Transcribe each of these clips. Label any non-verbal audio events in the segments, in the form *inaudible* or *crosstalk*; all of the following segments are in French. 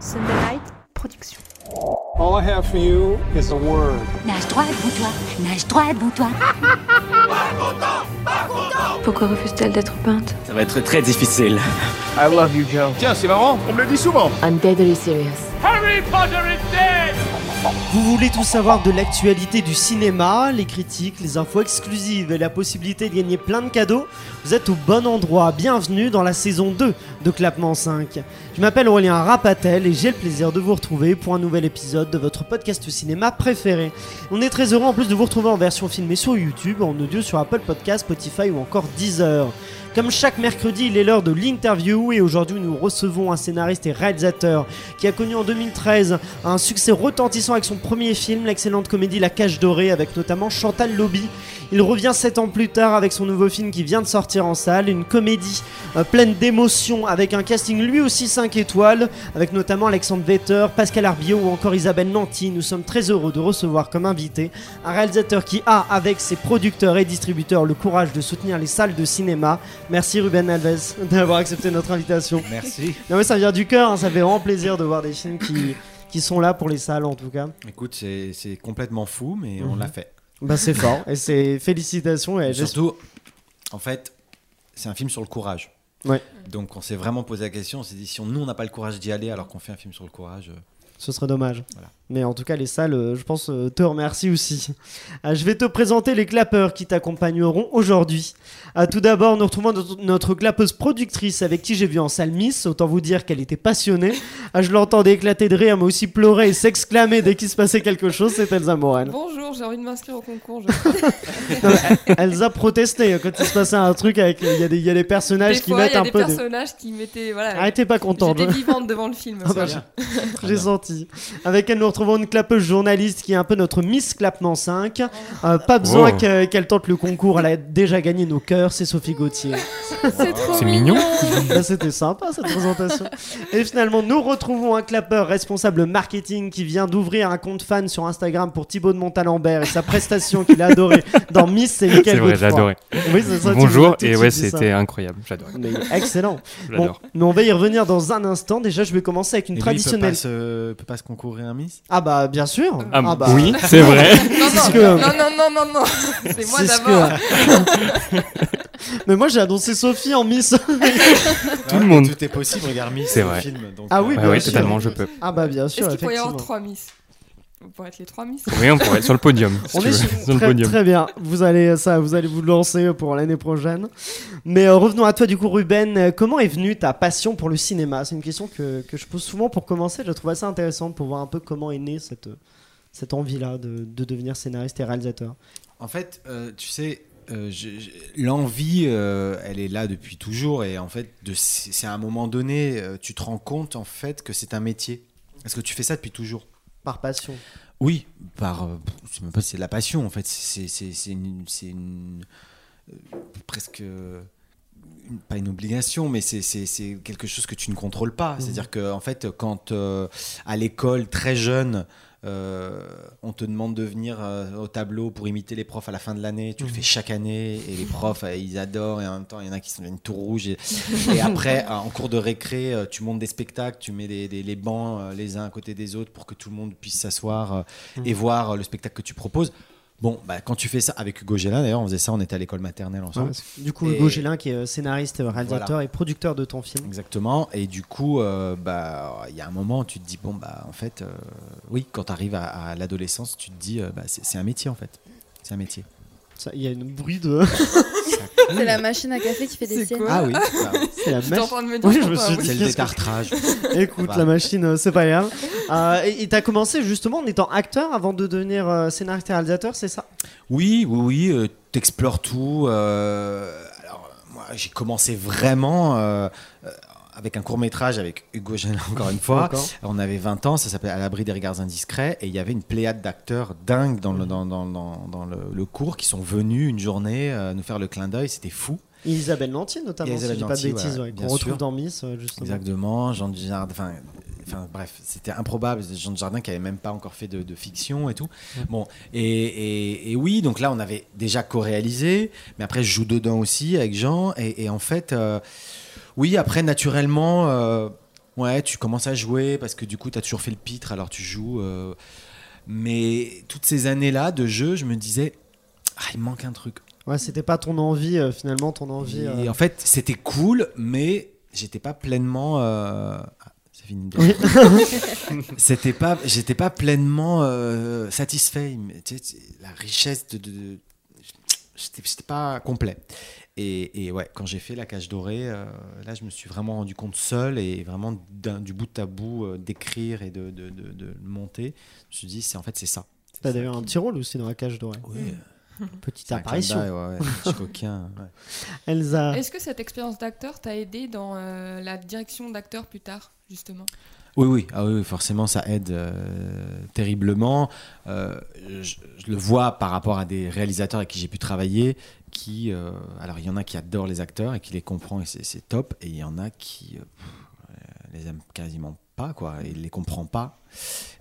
Sunday Night Production. All I have for you is a word. Nage droit devant toi, nage droit devant toi. Pourquoi refuse-t-elle d'être peinte? Ça va être très difficile. I love you, Joe. Tiens, c'est marrant, on me le dit souvent. I'm deadly serious. Vous voulez tout savoir de l'actualité du cinéma, les critiques, les infos exclusives et la possibilité de gagner plein de cadeaux? Vous êtes au bon endroit. Bienvenue dans la saison 2 de Clapement 5. Je m'appelle Aurélien Rapatel et j'ai le plaisir de vous retrouver pour un nouvel épisode de votre podcast cinéma préféré. On est très heureux en plus de vous retrouver en version filmée sur YouTube, en audio sur Apple Podcast, Spotify ou encore Deezer. Comme chaque mercredi, il est l'heure de l'interview et aujourd'hui nous recevons un scénariste et réalisateur qui a connu en 2013 un succès retentissant avec son premier film, l'excellente comédie La Cage Dorée, avec notamment Chantal Lobby. Il revient 7 ans plus tard avec son nouveau film qui vient de sortir en salle, une comédie euh, pleine d'émotions avec un casting lui aussi 5 étoiles, avec notamment Alexandre Vetter, Pascal Arbiot ou encore Isabelle Nanty. Nous sommes très heureux de recevoir comme invité un réalisateur qui a, avec ses producteurs et distributeurs, le courage de soutenir les salles de cinéma. Merci Ruben Alves d'avoir accepté notre invitation. Merci. Non mais ça vient du cœur, hein, ça fait vraiment plaisir de voir des films qui, qui sont là pour les salles en tout cas. Écoute, c'est complètement fou, mais on Mhm. l'a fait. Bah c'est fort et c'est félicitations et surtout, en fait, c'est un film sur le courage. Ouais. Donc on s'est vraiment posé la question, on s'est dit si on- nous on n'a pas le courage d'y aller alors qu'on fait un film sur le courage. euh, ce serait dommage. Voilà. Mais en tout cas les salles, euh, je pense, euh, te remercient aussi. Euh, *laughs* je vais te présenter les clappeurs qui t'accompagneront aujourd'hui. Euh, tout d'abord, nous retrouvons notre, clappeuse productrice avec qui j'ai vu en salle Miss. Autant vous dire qu'elle était passionnée. Euh, je l'entendais éclater de rire, mais aussi pleurer et s'exclamer dès qu'il se passait quelque chose. C'est Elsa Morel. Bonjour, j'ai envie de m'inscrire au concours. Je... *laughs* Non, Elsa protestait quand il se passait un truc avec. Il y, a des- il y a des personnages Des qui fois, mettent y a un des peu. de- personnages qui mettaient. Voilà. Ah, elle était pas contente. J'étais vivante devant le film. Ah bah. J'ai senti. Avec elle, nous retrouvons une clapeuse journaliste qui est un peu notre Miss Clapement 5. Euh, pas besoin Oh. que- qu'elle tente le concours, elle a déjà gagné nos cœurs, c'est Sophie Gauthier. *laughs* C'est mignon. Bah, C'était sympa cette présentation. Et finalement, nous retrouvons un clapeur responsable marketing qui vient d'ouvrir un compte fan sur Instagram pour Thibaut de Montalembert et sa prestation qu'il a adorée dans Miss, c'est C'est Michael vrai, adoré. Oui, c'est ça, tu Bonjour, et ouais, c'était incroyable, j'adore. Excellent. Bon, mais on va y revenir dans un instant. Déjà, je vais commencer avec une Et lui, traditionnelle. il peut pas, se, peut pas se concourir un Miss Ah bah bien sûr. Ah, bah, oui, c'est vrai. *laughs* Non, non, que- non, non, non, non, non. C'est moi d'abord. que- *laughs* Mais moi j'ai annoncé Sophie en Miss. *laughs* Tout le monde. Tout est possible, regarde Miss, C'est vrai. film. donc, Ah oui, ouais, sûr. totalement, je peux. ah bah bien sûr, Est-ce qu'il pourrait y effectivement. avoir trois Miss? On pourrait être les trois Miss Oui, on pourrait être sur le podium. si On tu est veux, sur- sur le très, podium. très bien. Vous allez ça, vous allez vous lancer pour l'année prochaine. Mais euh, revenons à toi du coup, Ruben. Euh, Comment est venue ta passion pour le cinéma? C'est une question que, que je pose souvent pour commencer. Je la trouve assez intéressante pour voir un peu comment est née cette cette envie-là de, de devenir scénariste et réalisateur. En fait, euh, tu sais, euh, l'envie, euh, elle est là depuis toujours. Et en fait, de- c'est c'est à un moment donné, euh, tu te rends compte en fait que c'est un métier. Parce que tu fais ça depuis toujours. Par passion. Oui, par. euh, je sais même pas si c'est de la passion en fait. C'est c'est- c'est une. euh, presque. euh, une- pas une obligation, mais c'est- c'est c'est quelque chose que tu ne contrôles pas. C'est-à-dire que, en fait, quand euh, à l'école, très jeune, on te demande de venir euh, au tableau pour imiter les profs à la fin de l'année, tu le fais chaque année, et les *laughs* profs, euh, ils adorent, et en même temps, il y en a qui sont deviennent tout rouges. Et, *laughs* et après, euh, en cours de récré, euh, tu montes des spectacles, tu mets des, des- les bancs euh, les uns à côté des autres pour que tout le monde puisse s'asseoir euh, et voir euh, le spectacle que tu proposes. Bon, bah, quand tu fais ça avec Hugo Gélin, d'ailleurs, on faisait ça, on était à l'école maternelle ensemble. Ouais, du coup, Et- Hugo Gélin, qui est euh, scénariste, réalisateur Voilà. et producteur de ton film. Exactement. Et du coup, euh, bah, il y a un moment, où tu te dis bon bah en fait, euh, oui, quand tu arrives à, à l'adolescence, tu te dis euh, bah, c'est un métier en fait. C'est un métier. Il y a une bruit de. *laughs* C'est la machine à café qui fait des siennes. Ah oui. C'est la J'étais mèche. en train de me dire. Oui, je me suis dit- c'est le détartrage. Écoute, la machine, euh, c'est pas grave. Euh, et et t'as commencé justement en étant acteur avant de devenir euh, scénariste et réalisateur, c'est ça? Oui, oui, oui. euh, T'explores tout. euh, alors moi, j'ai commencé vraiment. Avec un court métrage avec Hugo Gélin *laughs* encore une fois. On avait 20 ans, ça s'appelait À l'abri des regards indiscrets, et il y avait une pléiade d'acteurs dingues dans le, dans, dans, dans, dans le, le cours qui sont venus une journée euh, nous faire le clin d'œil, c'était fou. Et Isabelle Nanty notamment, Isabelle si je dis pas de bêtises, ouais, ouais, bien qu'on retrouve sûr. dans Miss, euh, justement. Exactement, Jean Dujardin, enfin, enfin bref, c'était improbable. Jean Dujardin qui avait même pas encore fait de, de fiction et tout. Bon, et, et- et oui, donc là on avait déjà co-réalisé, mais après je joue dedans aussi avec Jean, et, et en fait, euh, oui, après naturellement, euh, Ouais, tu commences à jouer parce que du coup, tu as toujours fait le pitre, alors tu joues. euh, mais toutes ces années-là de jeu, je me disais, ah, il manque un truc. Ouais, c'était pas ton envie, euh, finalement, ton envie. Et en fait, c'était cool, mais j'étais pas pleinement. ah, c'est fini. *laughs* c'était pas, j'étais pas pleinement satisfait. Mais, tu sais, tu- la richesse de, de- j'étais pas complet. Et, et ouais, quand j'ai fait la cage dorée, euh, là, je me suis vraiment rendu compte seul et vraiment du bout à bout euh, d'écrire et de, de, de- de le monter. Je me suis dit, c'est en fait, c'est ça. T'as d'ailleurs un petit rôle aussi dans la cage dorée. Oui. *laughs* Petite apparition. ouais, ouais, petit coquin. ouais. *laughs* Elsa. Est-ce que cette expérience d'acteur t'a aidé dans euh, la direction d'acteur plus tard, justement? Oui, oui, ah oui, oui, forcément, ça aide euh, terriblement. Euh, je, je le vois par rapport à des réalisateurs avec qui j'ai pu travailler, qui, euh, alors il y en a qui adorent les acteurs et qui les comprend et c'est top, et il y en a qui euh, pff, les aiment quasiment pas, quoi, et les comprend pas.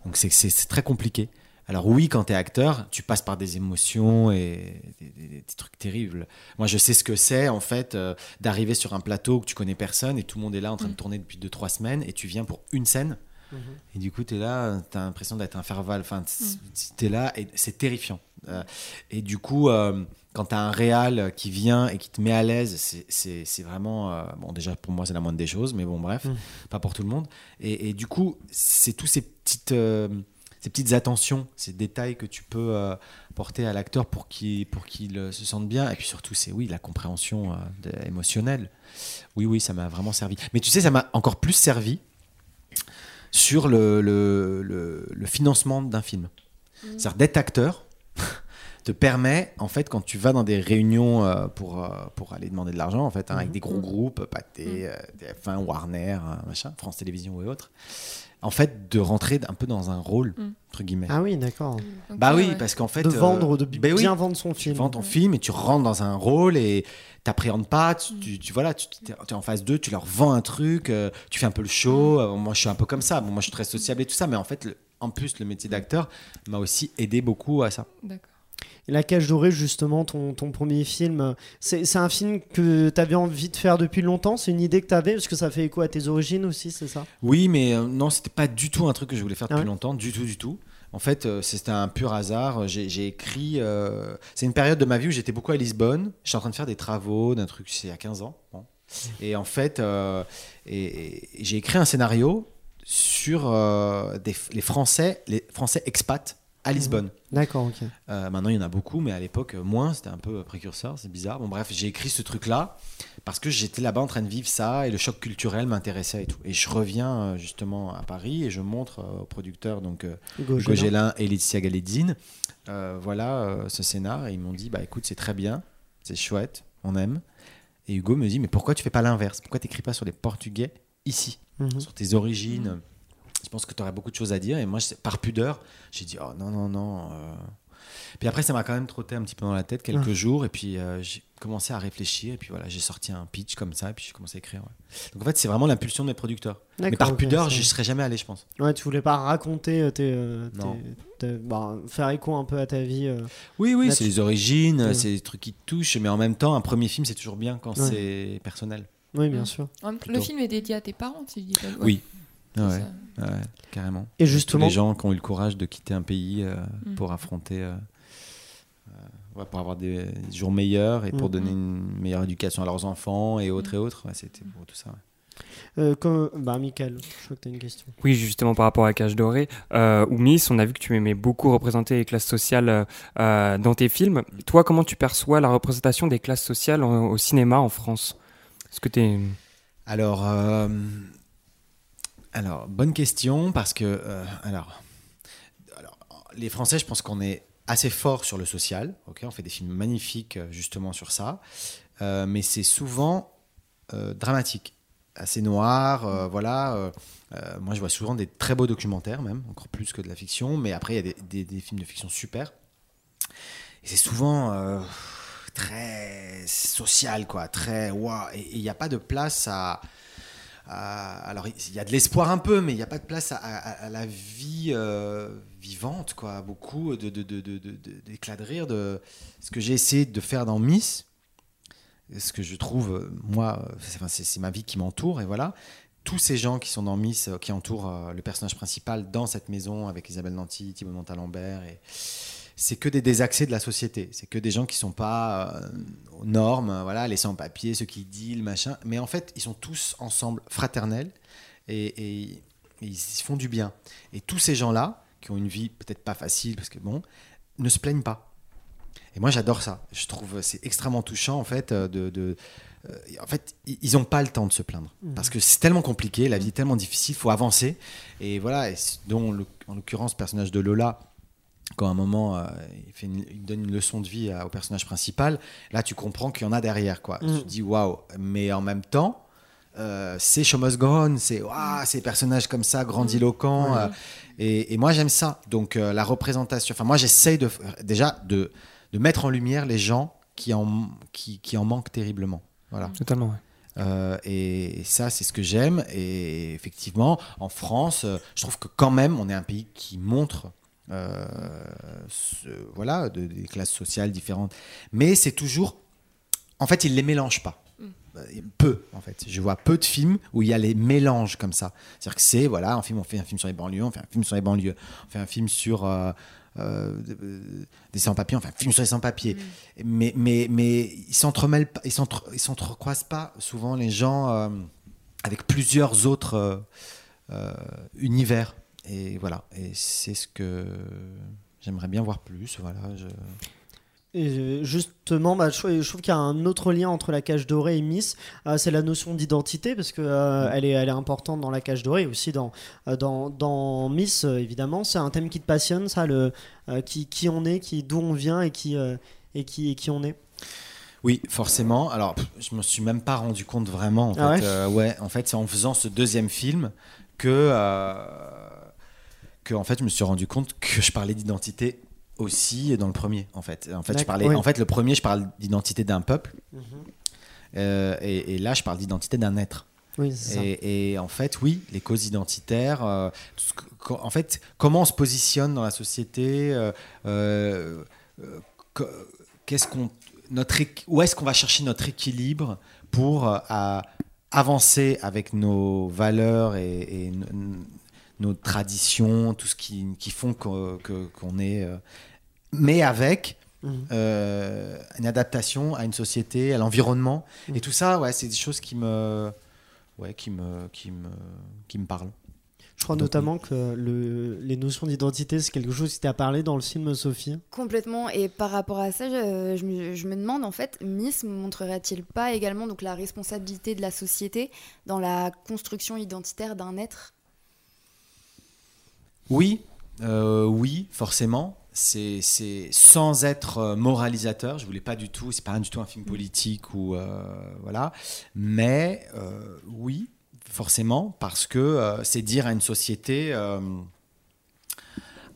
Donc c'est- très compliqué. Alors oui, quand tu es acteur, tu passes par des émotions et des, des- des trucs terribles. Moi, je sais ce que c'est, en fait, euh, d'arriver sur un plateau où tu connais personne et tout le monde est là en train de tourner depuis 2-3 semaines et tu viens pour une scène. Et du coup, tu es là, tu as l'impression d'être un ferval. Enfin, tu es là et c'est terrifiant. Euh, et du coup, euh, quand tu as un réal qui vient et qui te met à l'aise, c'est- vraiment. euh, bon, déjà, pour moi, c'est la moindre des choses, mais bon, bref, Mm. pas pour tout le monde. Et, et du coup, c'est tous ces petites. euh, ces petites attentions, ces détails que tu peux euh, porter à l'acteur pour qu'il pour qu'il se sente bien. Et puis surtout, c'est oui, la compréhension euh, de- émotionnelle. Oui, oui, ça m'a vraiment servi. Mais tu sais, ça m'a encore plus servi sur le, le, le- le financement d'un film. C'est-à-dire d'être acteur te permet, en fait, quand tu vas dans des réunions euh, pour, euh, pour aller demander de l'argent, en fait, hein, avec des gros groupes, Pathé, euh, TF1, Warner, euh, machin, France Télévisions et autres, en fait, de rentrer un peu dans un rôle, Mm. entre guillemets. Ah oui, d'accord. Bah oui, ouais. parce qu'en fait. De vendre, de ben oui, bien vendre son tu film. vends ton film et tu rentres dans un rôle et t'appréhendes pas, tu, tu, tu- voilà, tu es en phase 2, tu leur vends un truc, euh, tu fais un peu le show. euh, moi, je suis un peu comme ça. Bon, moi, je suis très sociable et tout ça, mais en fait, le- en plus, le métier d'acteur m'a aussi aidé beaucoup à ça. D'accord. La Cage Dorée, justement, ton, ton premier film, c'est un film que tu avais envie de faire depuis longtemps? C'est une idée que tu avais Parce que ça fait écho à tes origines aussi, c'est ça? Oui, mais euh, non, c'était pas du tout un truc que je voulais faire Ah depuis ouais longtemps, du tout, du tout. En fait, euh, c'était un pur hasard. J'ai écrit. euh, c'est une période de ma vie où j'étais beaucoup à Lisbonne. J'étais en train de faire des travaux, d'un truc, c'est il y a 15 ans. bon. Et en fait, euh, j'ai écrit un scénario sur des, les Français, les Français expats à Lisbonne. D'accord, ok. Euh, maintenant, il y en a beaucoup, mais à l'époque, euh, moins. C'était un peu précurseur, c'est bizarre. Bon, bref, j'ai écrit ce truc-là parce que j'étais là-bas en train de vivre ça et le choc culturel m'intéressait et tout. Et je reviens euh, justement à Paris et je montre aux producteurs, donc Hugo Hugo Gélin. Gélin et Laetitia Galitzine, euh, voilà euh, ce scénar. Et ils m'ont dit, bah écoute, c'est très bien, c'est chouette, on aime. Et Hugo me dit, mais pourquoi tu fais pas l'inverse? Pourquoi tu n'écris pas sur les Portugais ici? Mhm. sur tes origines. Je pense que tu aurais beaucoup de choses à dire. Et moi, je- par pudeur, j'ai dit, oh non, non, non. euh. Puis après, ça m'a quand même trotté un petit peu dans la tête quelques jours. Et puis, euh, j'ai commencé à réfléchir. Et puis voilà, j'ai sorti un pitch comme ça. Et puis, j'ai commencé à écrire. ouais. Donc en fait, c'est vraiment l'impulsion de mes producteurs. Mais par pudeur, ça- j'y serais jamais allé, je pense. Ouais, tu voulais pas raconter euh, tes, euh, Non. tes- bah, faire écho un peu à ta vie. euh. Oui, oui, c'est les origines, c'est des trucs qui te touchent. Mais en même temps, un premier film, c'est toujours bien quand Ouais. c'est personnel. Oui, bien sûr. Le Plutôt. film est dédié à tes parents, si je dis pas. ouais, Oui. C'est Ah ouais, carrément. Et justement, les gens qui ont eu le courage de quitter un pays euh, Mm. pour affronter, euh, euh, ouais, pour avoir des jours meilleurs et pour Mm. donner une meilleure éducation à leurs enfants et autres et autres. Ouais, C'était pour tout ça. ouais. euh, quand- bah, Michael, je crois que tu as une question. Oui, justement par rapport à Cage Dorée, euh, ou Miss, on a vu que tu aimais beaucoup représenter les classes sociales euh, dans tes films. Toi, comment tu perçois la représentation des classes sociales en- au cinéma en France? Est-ce que t'es... Alors, euh, alors, bonne question parce que, euh, alors, les Français, je pense qu'on est assez fort sur le social. Ok, on fait des films magnifiques euh, justement sur ça, Euh, mais c'est souvent dramatique, assez noir. voilà. moi, je vois souvent des très beaux documentaires, même encore plus que de la fiction. Mais après, il y a des, des- films de fiction super. Et c'est souvent très social, quoi, très waouh. Et il n'y a pas de place à, à- alors il y a de l'espoir un peu, mais il n'y a pas de place à, la vie euh, vivante, quoi. Beaucoup de de- de- d'éclats de rire. Ce que j'ai essayé de faire dans Miss, ce que je trouve euh, moi, euh, c'est, c'est- ma vie qui m'entoure et voilà. tous ces gens qui sont dans Miss, euh, qui entourent euh, le personnage principal dans cette maison avec Isabelle Nanty, Thibaut Montalembert, et c'est que des désaxés de la société. C'est que des gens qui sont pas euh, aux normes, euh, voilà, les sans-papiers, ceux qui deal, machin. Mais en fait, ils sont tous ensemble fraternels et, ils se font du bien. Et tous ces gens-là, qui ont une vie peut-être pas facile, parce que bon, ne se plaignent pas. Et moi, j'adore ça. Je trouve c'est extrêmement touchant, en fait, euh, de. de- euh, en fait, ils n'ont pas le temps de se plaindre. Parce que c'est tellement compliqué, la vie est tellement difficile, il faut avancer. Et voilà, et dont, le- en l'occurrence, le personnage de Lola, quand à un moment, euh, il, fait une- il donne une leçon de vie à- au personnage principal, là, tu comprends qu'il y en a derrière. Quoi. Mm. Tu te dis, waouh. Mais en même temps, euh, c'est Show Must Go On, c'est ces personnages comme ça, grandiloquents. euh, et, et moi, j'aime ça. Donc, la représentation. Enfin, moi, j'essaye de, déjà de, de mettre en lumière les gens qui en, qui, qui en manquent terriblement. Voilà. Totalement, ouais. Euh, et, et ça, c'est ce que j'aime. Et effectivement, en France, euh, je trouve que quand même, on est un pays qui montre. Euh, ce- voilà, de- des classes sociales différentes. Mais c'est toujours. En fait, ils les mélangent pas. Euh, Peu, en fait. Je vois peu de films où il y a les mélanges comme ça. C'est-à-dire que c'est, voilà, un film, on fait un film sur les banlieues, on fait un film sur les banlieues, on fait un film sur euh, euh, des sans-papiers, on fait un film sur les sans-papiers. Mais, mais, mais ils s'entremêlent pas, ils s'entre- ils s'entrecroisent pas souvent les gens euh, avec plusieurs autres univers. Et voilà, et c'est ce que j'aimerais bien voir plus. Voilà, je... Et euh, justement, bah, je, trouve- je trouve qu'il y a un autre lien entre la cage dorée et Miss, euh, c'est la notion d'identité, parce que euh, elle, est, elle est importante dans la cage dorée, aussi dans, euh, dans, dans Miss, euh, évidemment. C'est un thème qui te passionne, ça, le, euh, qui, qui on est, qui, d'où on vient et qui, et qui, et qui on est? Oui, forcément. Alors, je me suis même pas rendu compte vraiment. En Ah fait, ouais? Ouais, en fait, c'est en faisant ce deuxième film que, que en fait, je me suis rendu compte que je parlais d'identité aussi dans le premier. En fait, en fait, je parlais. oui. En fait, le premier, je parle d'identité d'un peuple, Euh, et, et là, je parle d'identité d'un être. Oui, ça. Et, et en fait, oui, les causes identitaires. euh, en fait, comment on se positionne dans la société euh, Qu'est-ce qu'on notre où est-ce qu'on va chercher notre équilibre pour à avancer avec nos valeurs et, et nos traditions, tout ce qui, qui font que- que- qu'on est, euh, mais avec Mhm. euh, une adaptation à une société, à l'environnement. Mhm. Et tout ça, ouais, c'est des choses qui me, ouais, qui me, qui me, qui me parlent. Je crois Donc, notamment que le, les notions d'identité, c'est quelque chose qui t'a parlé dans le film Sophie. Complètement. Et par rapport à ça, je, je me, je me demande en fait, Miss montrerait-il pas également donc la responsabilité de la société dans la construction identitaire d'un être? Oui, euh, oui, forcément. C'est, c'est sans être euh, moralisateur. Je voulais pas du tout. C'est pas du tout un film politique ou euh, voilà. Mais euh, oui, forcément, parce que c'est dire à une société.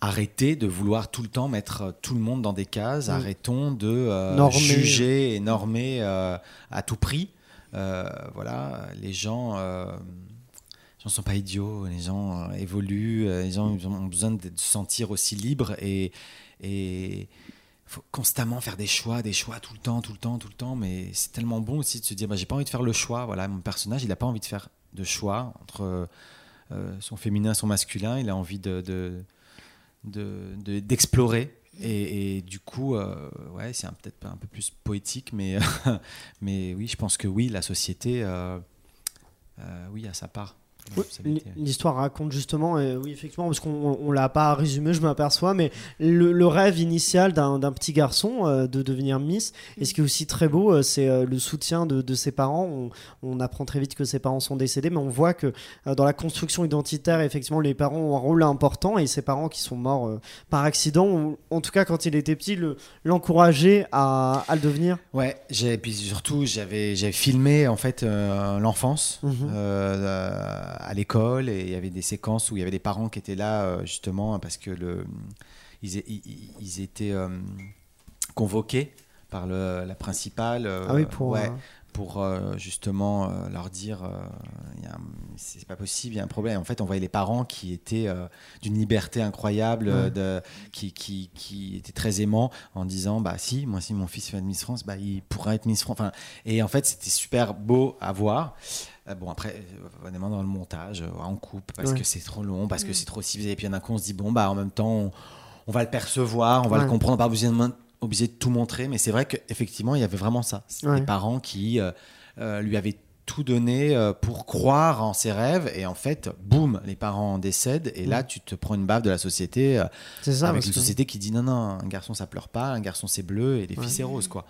Arrêtez de vouloir tout le temps mettre tout le monde dans des cases. Mm. Arrêtons de Normer. juger et normer à tout prix. Voilà, les gens, gens sont pas idiots. Les gens euh, évoluent. euh, Les gens ont besoin de se sentir aussi libres et et faut constamment faire des choix, des choix tout le temps, tout le temps, tout le temps. Mais c'est tellement bon aussi de se dire, bah, j'ai pas envie de faire le choix. Voilà, mon personnage, il a pas envie de faire de choix entre euh, son féminin, son masculin. Il a envie de, de de- de- d'explorer. Et, du coup, ouais, c'est peut-être un peu plus poétique, mais, *laughs* mais oui, je pense que oui, la société, oui, a sa part. Oui. L'histoire raconte justement, et oui effectivement, parce qu'on on l'a pas résumé, je m'aperçois, mais le, le rêve initial d'un petit garçon euh, de devenir Miss, et ce qui est aussi très beau, euh, c'est euh, le soutien de, de ses parents. On, on apprend très vite que ses parents sont décédés, mais on voit que euh, dans la construction identitaire, effectivement, les parents ont un rôle important, et ses parents qui sont morts euh, par accident, ou en tout cas quand il était petit, le- l'encourager à, à le devenir. Ouais, j'ai puis surtout j'avais j'avais filmé en fait euh, l'enfance Mhm. euh, à l'école et il y avait des séquences où il y avait des parents qui étaient là euh, justement parce que le ils, é- ils- ils étaient euh, convoqués par le, la principale euh, ah oui, pour. ouais, pour euh, justement euh, leur dire euh, c'est pas possible, il y a un problème. En fait, on voyait les parents qui étaient d'une liberté incroyable, Ouais. de, qui, qui, qui étaient très aimants en disant bah si, moi si mon fils fait Miss France, bah il pourra être Miss France. Enfin, et en fait, c'était super beau à voir. Bon après, honnêtement dans le montage, on coupe parce Ouais. que c'est trop long, parce que c'est trop ciblé. Et puis d'un coup, on se dit bon bah en même temps, on, on va le percevoir, on va Ouais. le comprendre, pas obligé de, obligé de tout montrer. Mais c'est vrai qu'effectivement, il y avait vraiment ça. Ouais. des parents qui euh, euh, lui avaient tout donné euh, pour croire en ses rêves et en fait boum les parents décèdent et là Mm. tu te prends une baffe de la société euh, C'est ça. avec une que- société qui dit non non un garçon ça pleure pas un garçon c'est bleu et les filles c'est rose quoi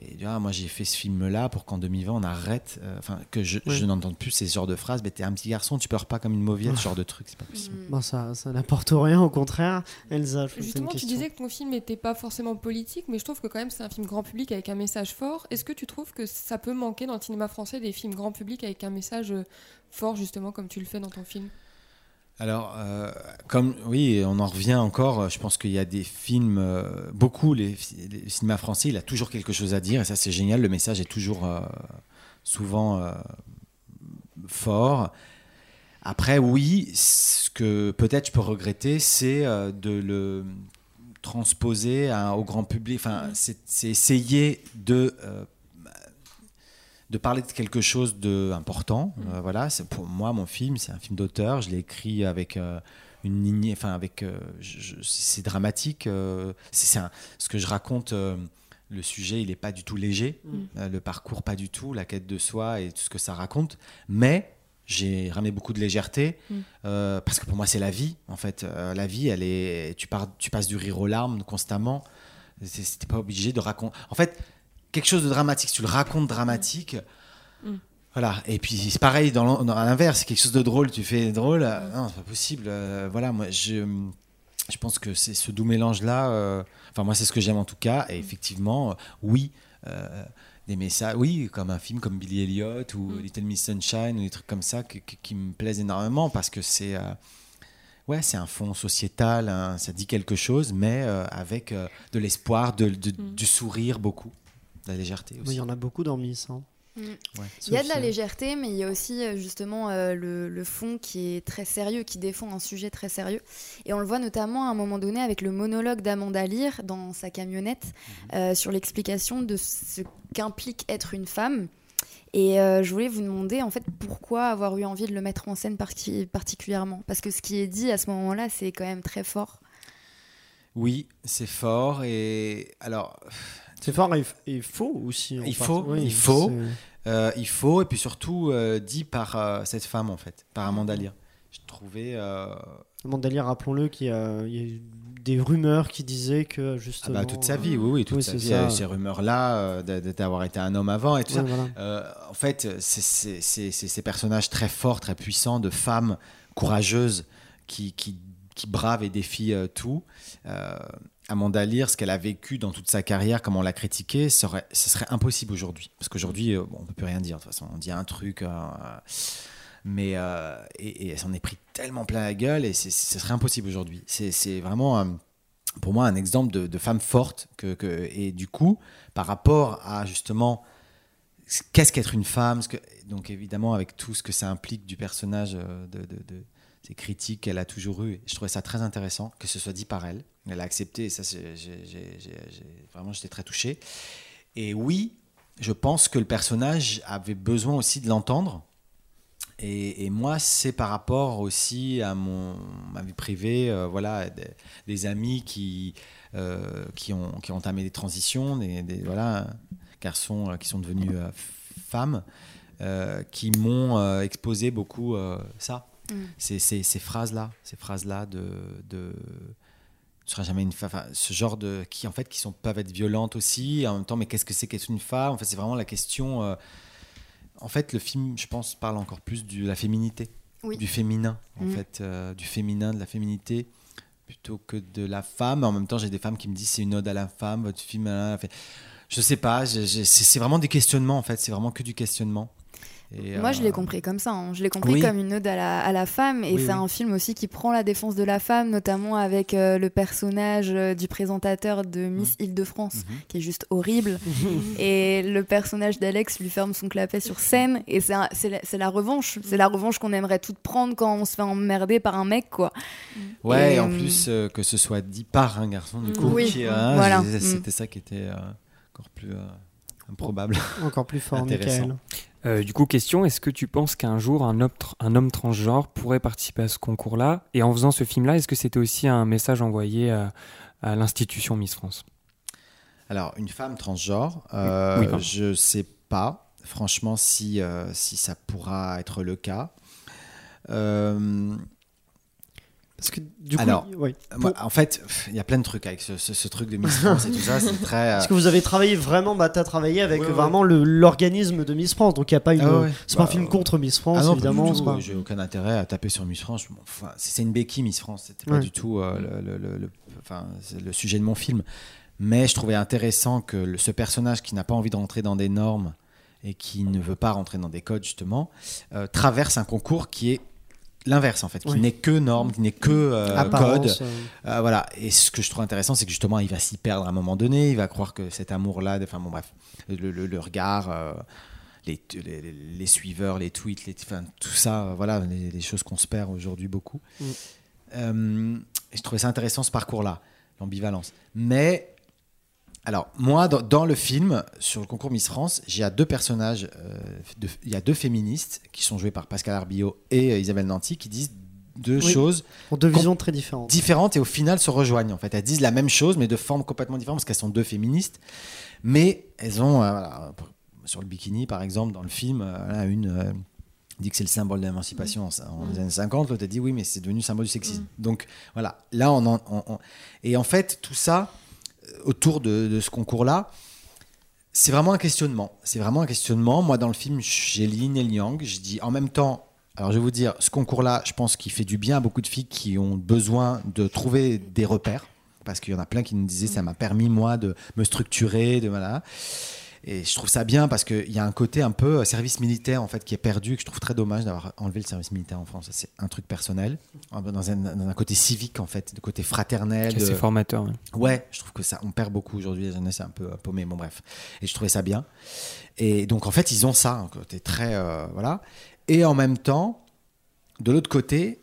et tu vois, moi j'ai fait ce film là pour qu'en 2020 on arrête euh, enfin que je, n'entende plus ces genres de phrases mais t'es un petit garçon tu pleures pas comme une mauviette ce genre de truc c'est pas possible Mm. Bon, ça, ça n'apporte rien, au contraire. Elsa, je Justement, tu disais que ton film n'était pas forcément politique, mais je trouve que quand même c'est un film grand public avec un message fort. Est-ce que tu trouves que ça peut manquer dans le cinéma français des films grand public avec un message fort, justement, comme tu le fais dans ton film? Alors, euh, comme oui, on en revient encore. Je pense qu'il y a des films, euh, beaucoup les, fi- le cinéma français, il a toujours quelque chose à dire et ça c'est génial. Le message est toujours euh, souvent fort. Après, oui, ce que peut-être je peux regretter, c'est de le transposer à- au grand public. Enfin, c'est essayer de de parler de quelque chose d'important. Euh, voilà, c'est pour moi mon film, c'est un film d'auteur. Je l'ai écrit avec euh, une lignée, enfin avec, euh, c'est dramatique. c'est ce que je raconte. le sujet, il n'est pas du tout léger. Mm. Le parcours, pas du tout. La quête de soi et tout ce que ça raconte. Mais j'ai ramené beaucoup de légèreté Mm. parce que pour moi, c'est la vie. En fait, la vie, elle est. Tu, pars, tu passes du rire aux larmes constamment. C'était pas obligé de raconter. En fait, quelque chose de dramatique. Si tu le racontes dramatique. Mm. Voilà. Et puis c'est pareil dans l'inverse. quelque chose de drôle. Tu fais drôle. euh, Non, c'est pas possible. Euh, voilà. Moi, je. Je pense que c'est ce doux mélange-là. euh, Enfin, moi, c'est ce que j'aime en tout cas. Et effectivement, euh, oui, euh, des messages, oui, comme un film comme Billy Elliot ou Mm. Little Miss Sunshine ou des trucs comme ça qui, qui- qui me plaisent énormément parce que c'est. Ouais, c'est un fond sociétal, hein, ça dit quelque chose, mais euh, avec euh, de l'espoir, de, de- Mm. du sourire beaucoup, la légèreté Oui. Il y en a beaucoup dans Miss. hein. Mm. Ouais. Il y a de la légèreté, mais il y a aussi euh, justement euh, le, le fond qui est très sérieux, qui défend un sujet très sérieux. Et on le voit notamment à un moment donné avec le monologue d'Amanda Lear dans sa camionnette euh, sur l'explication de ce qu'implique être une femme. Et euh, je voulais vous demander en fait pourquoi avoir eu envie de le mettre en scène parti- particulièrement? Parce que ce qui est dit à ce moment-là, c'est quand même très fort. Oui, c'est fort. Et alors, C'est fort et, et faux aussi. Il faut, oui, il faut. euh, il faut, et puis surtout euh, dit par euh, cette femme en fait, par Amanda Lear. Je trouvais. Amanda Lear, rappelons-le qu'il y, a il y a eu des rumeurs qui disaient que ah justement. bah, toute sa vie, oui, oui, toute oui, sa vie, ça. ces rumeurs-là, d'avoir été un homme avant et tout ouais, ça. voilà. En fait, c'est ces personnages très forts, très puissants, de femmes courageuses qui, qui, qui bravent et défient tout. Amanda Lear, ce qu'elle a vécu dans toute sa carrière, comment on l'a critiqué, serait, ce serait impossible aujourd'hui. Parce qu'aujourd'hui, euh, on ne peut plus rien dire. De toute façon, on dit un truc. euh, mais euh, et, et elle s'en est pris tellement plein la gueule et ce serait impossible aujourd'hui. C'est vraiment, pour moi, un exemple de, femme forte. Et du coup, par rapport à justement qu'est-ce qu'être une femme Donc évidemment, avec tout ce que ça implique du personnage, de- ces critiques qu'elle a toujours eues, je trouvais ça très intéressant que ce soit dit par elle. Elle a accepté et ça, vraiment, j'étais très touché. Et oui, je pense que le personnage avait besoin aussi de l'entendre. Et, et moi, c'est par rapport aussi à mon, ma vie privée, euh, voilà, des, des amis qui, euh, qui, ont, qui ont entamé des transitions, des, des- voilà, garçons euh, qui sont devenus euh, femmes, qui m'ont exposé beaucoup ça. Mm. Ces, ces, ces phrases-là, ces phrases-là de, de tu seras jamais une femme, enfin, ce genre de qui en fait qui sont peuvent être violentes aussi, en même temps, mais qu'est-ce que c'est qu'être une femme? En fait, c'est vraiment la question. euh, en fait, le film, je pense, parle encore plus de la féminité, Oui. du féminin, en Mhm. fait, euh, du féminin, de la féminité, plutôt que de la femme. En même temps, j'ai des femmes qui me disent c'est une ode à la femme, votre film. Je sais pas, c'est vraiment des questionnements en fait, c'est vraiment que du questionnement. Et, Moi, je euh, l'ai compris comme ça. hein. Je l'ai compris Oui. comme une ode à la, à la femme. Et Oui, c'est oui. un film aussi qui prend la défense de la femme, notamment avec euh, le personnage euh, du présentateur de Miss Île-de-France, Mhm. qui est juste horrible. *laughs* et le personnage d'Alex lui ferme son clapet sur scène. Et c'est la, revanche. C'est la revanche qu'on aimerait toutes prendre quand on se fait emmerder par un mec, quoi. Ouais, Et, et en euh, plus euh, que ce soit dit par un garçon, du coup, Oui, qui, hein, voilà. c'était ça qui était euh, encore plus euh, improbable. Encore plus fort. *laughs* Michael. Euh, du coup, question, est-ce que tu penses qu'un jour un homme, tr- un homme transgenre pourrait participer à ce concours-là Et en faisant ce film-là, est-ce que c'était aussi un message envoyé à, à l'institution Miss France? Alors, une femme transgenre, euh, Oui, je sais pas, franchement, si, euh, si ça pourra être le cas. Euh, Parce que du coup, Alors, oui. moi, en fait, il y a plein de trucs avec ce, ce- ce truc de Miss *laughs* France et tout ça, c'est très. euh, Parce que vous avez travaillé vraiment, bah, t'as travaillé avec Ouais, ouais. vraiment l'organisme de Miss France, donc il n'y a pas une. Ah. C'est pas un Bah, film contre Miss France, Ah non, évidemment. pas- J'ai aucun intérêt à taper sur Miss France. Bon, Enfin, c'est une béquille Miss France. C'était pas du tout euh, le, le- le- le- enfin, c'est le sujet de mon film. Mais je trouvais intéressant que ce personnage qui n'a pas envie de rentrer dans des normes et qui ne veut pas rentrer dans des codes justement euh, traverse un concours qui est l'inverse en fait, qui Oui. n'est que normes, qui n'est que euh, code. Euh, Euh, voilà. Et ce que je trouve intéressant, c'est que justement, il va s'y perdre à un moment donné. Il va croire que cet amour-là, enfin bon, bref, le, le- le regard, euh, les, les, les suiveurs, les tweets, les, enfin, tout ça, voilà, les, les choses qu'on se perd aujourd'hui beaucoup. Mm. Je trouvais ça intéressant ce parcours-là, l'ambivalence. Mais alors, moi, dans, dans le film, sur le concours Miss France, j'ai deux personnages, euh, il y a deux féministes qui sont joués par Pascal Arbillot et euh, Isabelle Nanty qui disent deux Oui. choses Pour deux visions très différentes. différentes et au final se rejoignent en fait. Elles disent la même chose mais de formes complètement différentes parce qu'elles sont deux féministes. Mais elles ont, euh, voilà, sur le bikini par exemple, dans le film, une dit que c'est le symbole de l'émancipation en, en les années 50, l'autre a dit oui mais c'est devenu symbole du sexisme. Donc voilà, là on en... on- on- Et en fait tout ça, autour de, ce concours-là, c'est vraiment un questionnement. C'est vraiment un questionnement. Moi, dans le film, j'ai le yin et le yang. Je dis en même temps. Alors, je vais vous dire, ce concours-là, je pense qu'il fait du bien à beaucoup de filles qui ont besoin de trouver des repères. Parce qu'il y en a plein qui nous disaient, ça m'a permis, moi, de me structurer, de voilà. Et je trouve ça bien parce qu'il y a un côté un peu euh, service militaire, en fait, qui est perdu, que je trouve très dommage d'avoir enlevé le service militaire en France. C'est un truc personnel. Dans un, dans un côté civique, en fait, de côté fraternel. C'est de- formateur. ouais. Ouais, je trouve que ça, on perd beaucoup aujourd'hui. Les jeunes, c'est un peu euh, paumé. Bon, bref. Et je trouvais ça bien. Et donc, en fait, ils ont ça, un côté très. euh, voilà. Et en même temps, de l'autre côté,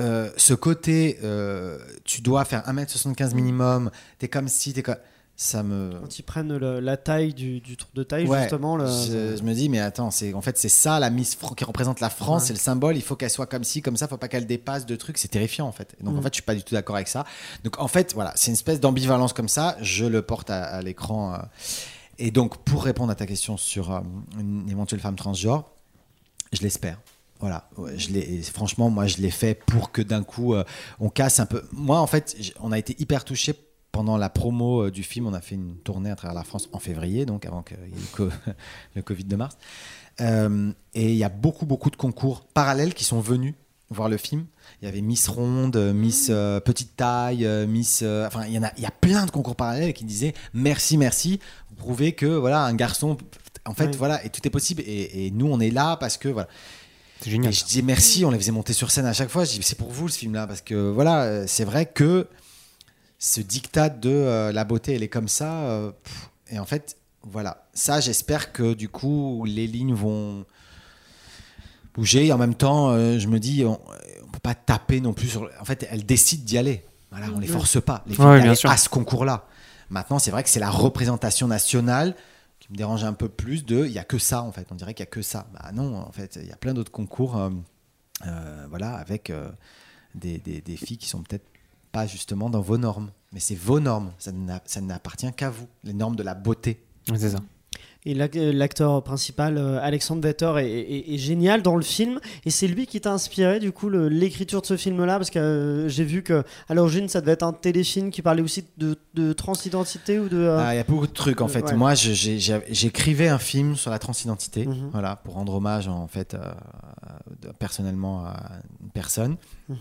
euh, ce côté, euh, tu dois faire 1m75 minimum, t'es comme si, t'es comme. Ça me. Quand ils prennent le- la taille du, du tour de taille, Ouais, justement. Le... je, je me dis, mais attends, c'est en fait c'est ça la Miss qui représente la France, Ouais. c'est le symbole. Il faut qu'elle soit comme ci, comme ça. Faut pas qu'elle dépasse de trucs. C'est terrifiant en fait. Donc en Mm. fait, je suis pas du tout d'accord avec ça. Donc en fait, voilà, c'est une espèce d'ambivalence comme ça. Je le porte à, à l'écran. euh. Et donc pour répondre à ta question sur euh, une éventuelle femme transgenre, je l'espère. Voilà, je Franchement, moi, je l'ai fait pour que d'un coup, euh, on casse un peu. Moi, en fait, on a été hyper touchés pendant la promo euh, du film. On a fait une tournée à travers la France en février, donc avant qu'il y ait le, co- *laughs* le Covid de mars. Euh, et il y a beaucoup, beaucoup de concours parallèles qui sont venus voir le film. Il y avait Miss Ronde, euh, Miss euh, Petite Taille, Miss. euh, enfin, il y en a, il y a plein de concours parallèles qui disaient merci, merci. Vous prouvez que voilà, un garçon. En fait, voilà, et tout est possible. Et, et nous, on est là parce que voilà. C'est Et génial. je dis merci, on les faisait monter sur scène à chaque fois. Je dis c'est pour vous ce film-là parce que voilà, c'est vrai que ce diktat de euh, la beauté, elle est comme ça. euh, pff, et en fait, voilà, ça, j'espère que du coup, les lignes vont bouger. Et en même temps, euh, je me dis, on, on peut pas taper non plus sur. En fait, elles décident d'y aller. Voilà, on les force pas. Les filles Ouais, d'aller bien sûr. à ce concours-là. Maintenant, c'est vrai que c'est la représentation nationale qui me dérange un peu plus de il y a que ça en fait on dirait qu'il y a que ça bah non en fait il y a plein d'autres concours euh, euh, voilà avec euh, des, des- des filles qui sont peut-être pas justement dans vos normes mais c'est vos normes ça n'a- ça n'appartient qu'à vous les normes de la beauté C'est ça. Et l'ac- l'acteur principal, euh, Alexandre Vetter, est, est- est génial dans le film. Et c'est lui qui t'a inspiré, du coup, l'écriture de ce film-là? Parce que euh, j'ai vu que, à l'origine, ça devait être un téléfilm qui parlait aussi de, de transidentité ou de. euh, Ah, il y a beaucoup de trucs en Euh, fait ouais. moi j'écrivais un film sur la transidentité Mhm. voilà pour rendre hommage en fait euh, personnellement à une personne Mhm.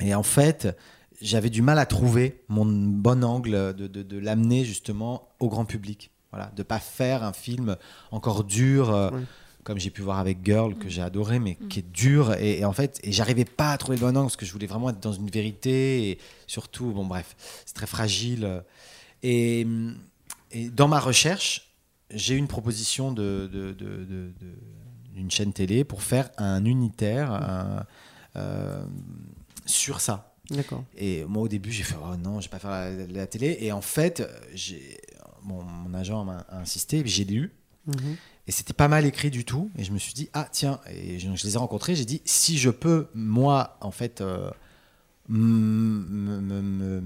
Et en fait, j'avais du mal à trouver mon bon angle de, de- de l'amener justement au grand public. Voilà, de pas faire un film encore dur, euh, Ouais. comme j'ai pu voir avec Girl, Mm. que j'ai adoré, mais qui est dur. Et, et en fait, et j'arrivais pas à trouver le bon angle parce que je voulais vraiment être dans une vérité. Et surtout, bon, bref, c'est très fragile. Et, et dans ma recherche, j'ai eu une proposition de, de- de- de- de- d'une chaîne télé pour faire un unitaire un- euh, sur ça. D'accord. Et moi, au début, j'ai fait Oh non, je vais pas faire la, la télé. Et en fait, j'ai, bon, mon agent m'a insisté, j'ai lu. Mhm. Et c'était pas mal écrit du tout. Et je me suis dit, ah tiens, et je, je les ai rencontrés, j'ai dit, si je peux, moi, en fait, euh, me-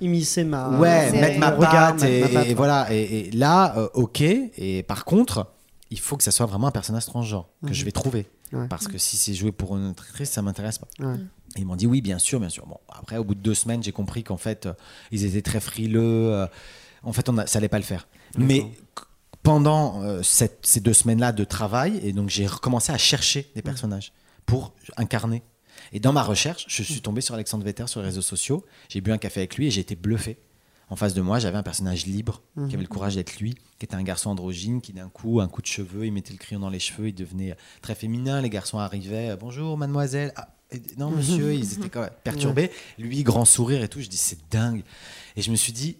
Immiscer ma. ouais, mettre ma patte, et, ma patte, et voilà. Et, et là, euh, ok. Et par contre, il faut que ça soit vraiment un personnage transgenre que Mhm. je vais trouver. Ouais. Parce que si c'est joué pour une autre actrice, ça m'intéresse pas. Ouais. Ils m'ont dit oui, bien sûr, bien sûr. Bon, après, au bout de deux semaines, j'ai compris qu'en fait, euh, ils étaient très frileux. euh, en fait, on a, ça allait pas le faire. Mais pendant euh, cette- ces deux semaines-là de travail, et donc j'ai recommencé à chercher des personnages pour incarner. Et dans ma recherche, je suis tombé sur Alexandre Vetter sur les réseaux sociaux. J'ai bu un café avec lui et j'ai été bluffé. En face de moi, j'avais un personnage libre qui avait le courage d'être lui, qui était un garçon androgyne qui d'un coup, un coup de cheveux, il mettait le crayon dans les cheveux, il devenait très féminin. Les garçons arrivaient, bonjour mademoiselle. Ah, et- non monsieur, ils étaient quand même *laughs* perturbés. Lui, grand sourire et tout. Je dis c'est dingue. Et je me suis dit,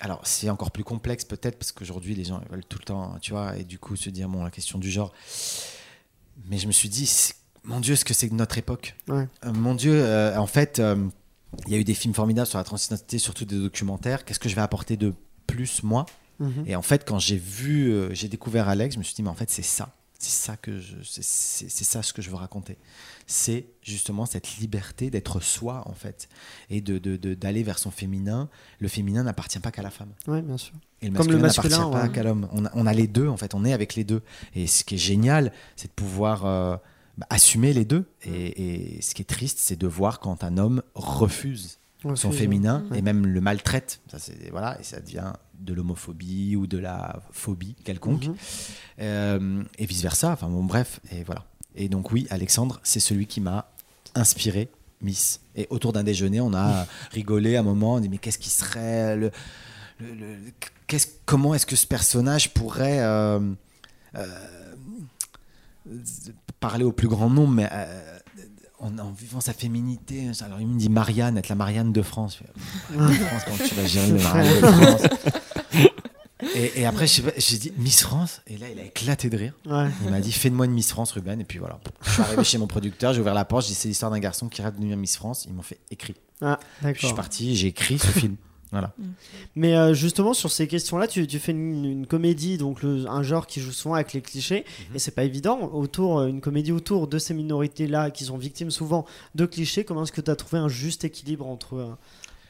alors c'est encore plus complexe peut-être parce qu'aujourd'hui les gens veulent tout le temps, tu vois, et du coup se dire bon la question du genre. Mais je me suis dit, mon Dieu, ce que c'est de notre époque. Ouais. Euh, mon Dieu, euh, en fait, euh, il y a eu des films formidables sur la transidentité, surtout des documentaires. Qu'est-ce que je vais apporter de plus, moi? Mhm. Et en fait, quand j'ai vu, j'ai découvert Alex, je me suis dit, mais en fait, c'est ça. C'est ça que je, c'est- ça ce que je veux raconter. C'est justement cette liberté d'être soi, en fait, et de d'aller vers son féminin. Le féminin n'appartient pas qu'à la femme. Ouais, bien sûr. Et le masculin n'appartient pas ouais. qu'à l'homme. On a, on a les deux, en fait. On est avec les deux. Et ce qui est génial, c'est de pouvoir euh, bah, assumer les deux. Et, et ce qui est triste, c'est de voir quand un homme refuse son féminin ouais. et même le maltraite. Ça, c'est, voilà, et ça devient de l'homophobie ou de la phobie quelconque. Mhm. Euh, et vice-versa. Enfin, bon, bref. Et voilà. Et donc, oui, Alexandre, c'est celui qui m'a inspiré Miss. Et autour d'un déjeuner, on a rigolé à un moment. On dit, mais qu'est-ce qui serait le, le- le- qu'est-ce- comment est-ce que ce personnage pourrait euh, euh, parler au plus grand nombre, mais euh, en, en vivant sa féminité. Alors il me dit Marianne, être la Marianne de France. Marianne *laughs* de France, comment tu vas gérer le Marianne de France? Et, et après, j'ai dit Miss France, et là, il a éclaté de rire. Ouais. Il m'a dit Fais de moi une Miss France, Ruben. Et puis voilà. Je suis arrivé chez mon producteur, j'ai ouvert la porte, j'ai dit C'est l'histoire d'un garçon qui rêve de devenir Miss France. Ils m'ont fait écrit. Ah, Puis je suis parti, j'ai écrit ce film. Voilà. Mais euh, justement, sur ces questions-là, tu, tu fais une, une comédie, donc le- un genre qui joue souvent avec les clichés, Mhm. et c'est pas évident. Autour, euh, une comédie autour de ces minorités-là qui sont victimes souvent de clichés, comment est-ce que tu as trouvé un juste équilibre entre, euh,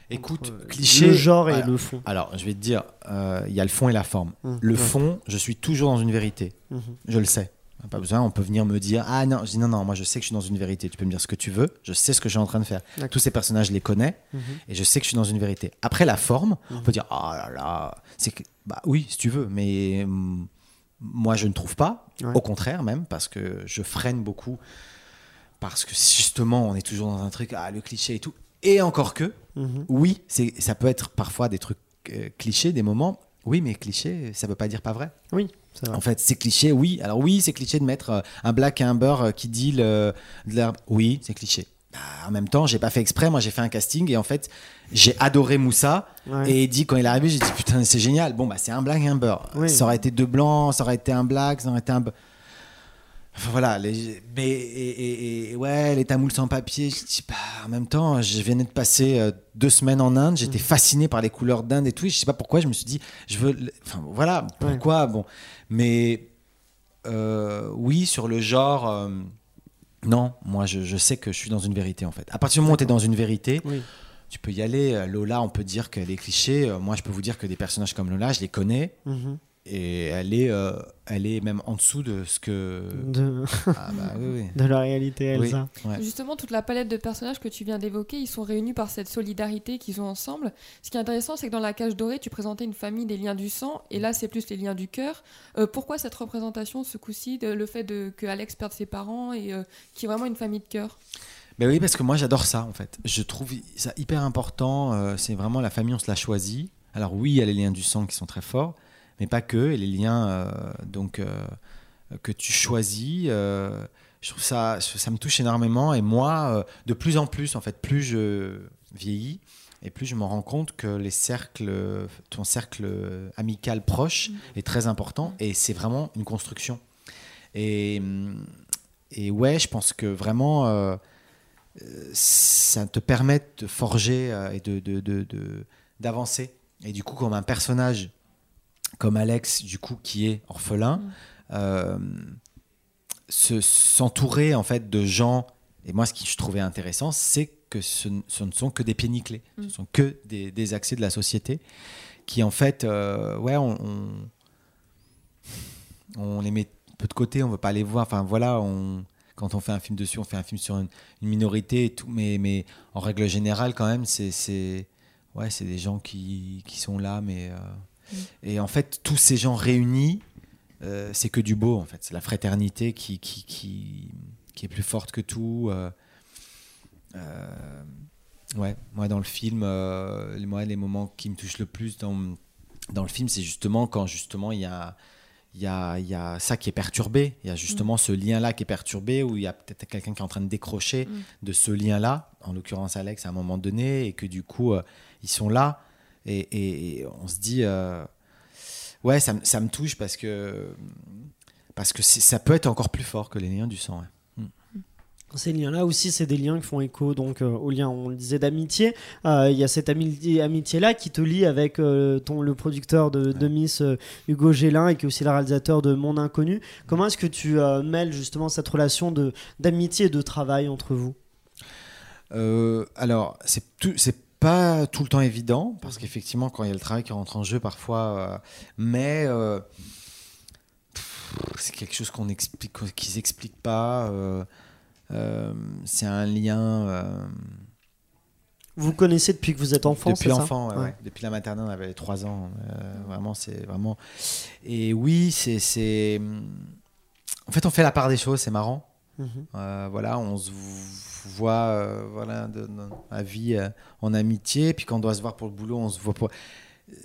Écoute, cliché. le genre et voilà. le fond Alors, je vais te dire, euh, il y a le fond et la forme. Hum, Le fond, je suis toujours dans une vérité. Mhm. Je le sais. Pas besoin, on peut venir me dire Ah non, je dis non, non, moi je sais que je suis dans une vérité. Tu peux me dire ce que tu veux, je sais ce que je suis en train de faire. Tous ces personnages, je les connais Mhm. et je sais que je suis dans une vérité. Après, la forme, on peut dire Ah là là, c'est que. Bah oui, si tu veux, mais hum, moi je ne trouve pas. Ouais. Au contraire, même, parce que je freine beaucoup. Parce que justement, on est toujours dans un truc, ah le cliché et tout. Et encore que, Mhm. oui, c'est, ça peut être parfois des trucs euh, clichés, des moments. Oui, mais cliché, ça veut pas dire pas vrai. Oui, c'est vrai. En fait, c'est cliché, oui. Alors oui, c'est cliché de mettre euh, un black et un beurre euh, qui deal de l'herbe. Oui, c'est cliché. Bah, en même temps, j'ai pas fait exprès. Moi, j'ai fait un casting et en fait, j'ai adoré Moussa. Ouais. Et Eddie, quand il est arrivé, j'ai dit putain, c'est génial. Bon, bah, c'est un black et un beurre. Oui. Ça aurait été deux blancs, ça aurait été un black, ça aurait été un. be- Enfin, voilà, les, mais et, et- et- ouais, les tamouls sans papier. Je dis, bah, en même temps, je venais de passer euh, deux semaines en Inde. J'étais fasciné par les couleurs d'Inde et tout. et je sais pas pourquoi. Je me suis dit, je veux. Enfin, voilà, pourquoi Bon, mais euh, oui, sur le genre. euh, non, moi je, je sais que je suis dans une vérité en fait. À partir du moment où tu es dans une vérité, Oui. tu peux y aller. Lola, on peut dire qu'elle est cliché. Moi, je peux vous dire que des personnages comme Lola, je les connais Mhm. Et elle est, euh, elle est même en dessous de ce que. De, *laughs* Ah bah oui, oui. de la réalité, Oui, Elsa. ouais. Justement, toute la palette de personnages que tu viens d'évoquer, ils sont réunis par cette solidarité qu'ils ont ensemble. Ce qui est intéressant, c'est que dans La Cage Dorée, tu présentais une famille des liens du sang, et là, c'est plus les liens du cœur. Euh, pourquoi cette représentation, ce coup-ci, de- le fait de, que Alex perde ses parents et euh, qui est vraiment une famille de cœur? Ben oui, parce que moi j'adore ça en fait. Je trouve ça hyper important. euh, c'est vraiment la famille, on se l'a choisi. Alors oui, il y a les liens du sang qui sont très forts, mais pas que. Et les liens, euh, donc, euh, que tu choisis. euh, je trouve ça, ça me touche énormément. Et moi, de plus en plus, en fait, plus je vieillis et plus je me rends compte que les cercles, ton cercle amical proche est très important et c'est vraiment une construction. Et, hum, et ouais, je pense que vraiment, euh, ça te permet de forger et de, de- de- de- d'avancer. Et du coup, comme un personnage comme Alex, du coup, qui est orphelin, euh, se- s'entourer en fait de gens. Et moi, ce que je trouvais intéressant, c'est que ce, ne sont que des pieds nickelés. Ce sont que des, des accès de la société qui, en fait, euh, ouais, on, on, on les met peu de côté, on veut pas les voir. Enfin, voilà, on, quand on fait un film dessus, on fait un film sur une, une minorité et tout. Mais, mais en règle générale, quand même, c'est, ouais, des gens qui, qui sont là. Mais, euh, Et en fait, tous ces gens réunis, euh, c'est que du beau, en fait. C'est la fraternité qui, qui, qui, qui est plus forte que tout. euh, euh, ouais, moi, dans le film, les- moi, les moments qui me touchent le plus dans, dans le film, c'est justement quand justement il y a, il y, a, il y a ça qui est perturbé. Il y a justement ce lien-là qui est perturbé, où il y a peut-être quelqu'un qui est en train de décrocher de ce lien-là, en l'occurrence Alex à un moment donné, et que du coup, euh, ils sont là. Et, et- et on se dit, euh, ouais, ça, me- ça me touche parce que, parce que ça peut être encore plus fort que les liens du sang. ouais. Ces liens-là aussi, c'est des liens qui font écho donc euh, aux liens, on le disait, d'amitié. Euh, Il y a cette ami- amitié-là qui te lie avec euh, ton, le producteur de, de Miss Hugo Gélin et qui est aussi le réalisateur de Mon Inconnu. Comment est-ce que tu mêles justement cette relation d'amitié et de travail entre vous? Alors, c'est pas tout le temps évident parce qu'effectivement, quand il y a le travail qui rentre en jeu, parfois, euh, mais euh, c'est quelque chose qu'on explique, qui s'explique pas. euh, euh, c'est un lien euh, Vous connaissez depuis que vous êtes enfant, depuis ça enfant, ouais, Ouais. ouais. depuis la maternelle, on avait 3 ans. vraiment, c'est vraiment. Et oui, c'est, c'est. En fait, on fait la part des choses, c'est marrant. Mhm. Euh, voilà, on se voit euh, voilà, de, de- la vie euh, en amitié, puis quand on doit se voir pour le boulot, on se voit pour.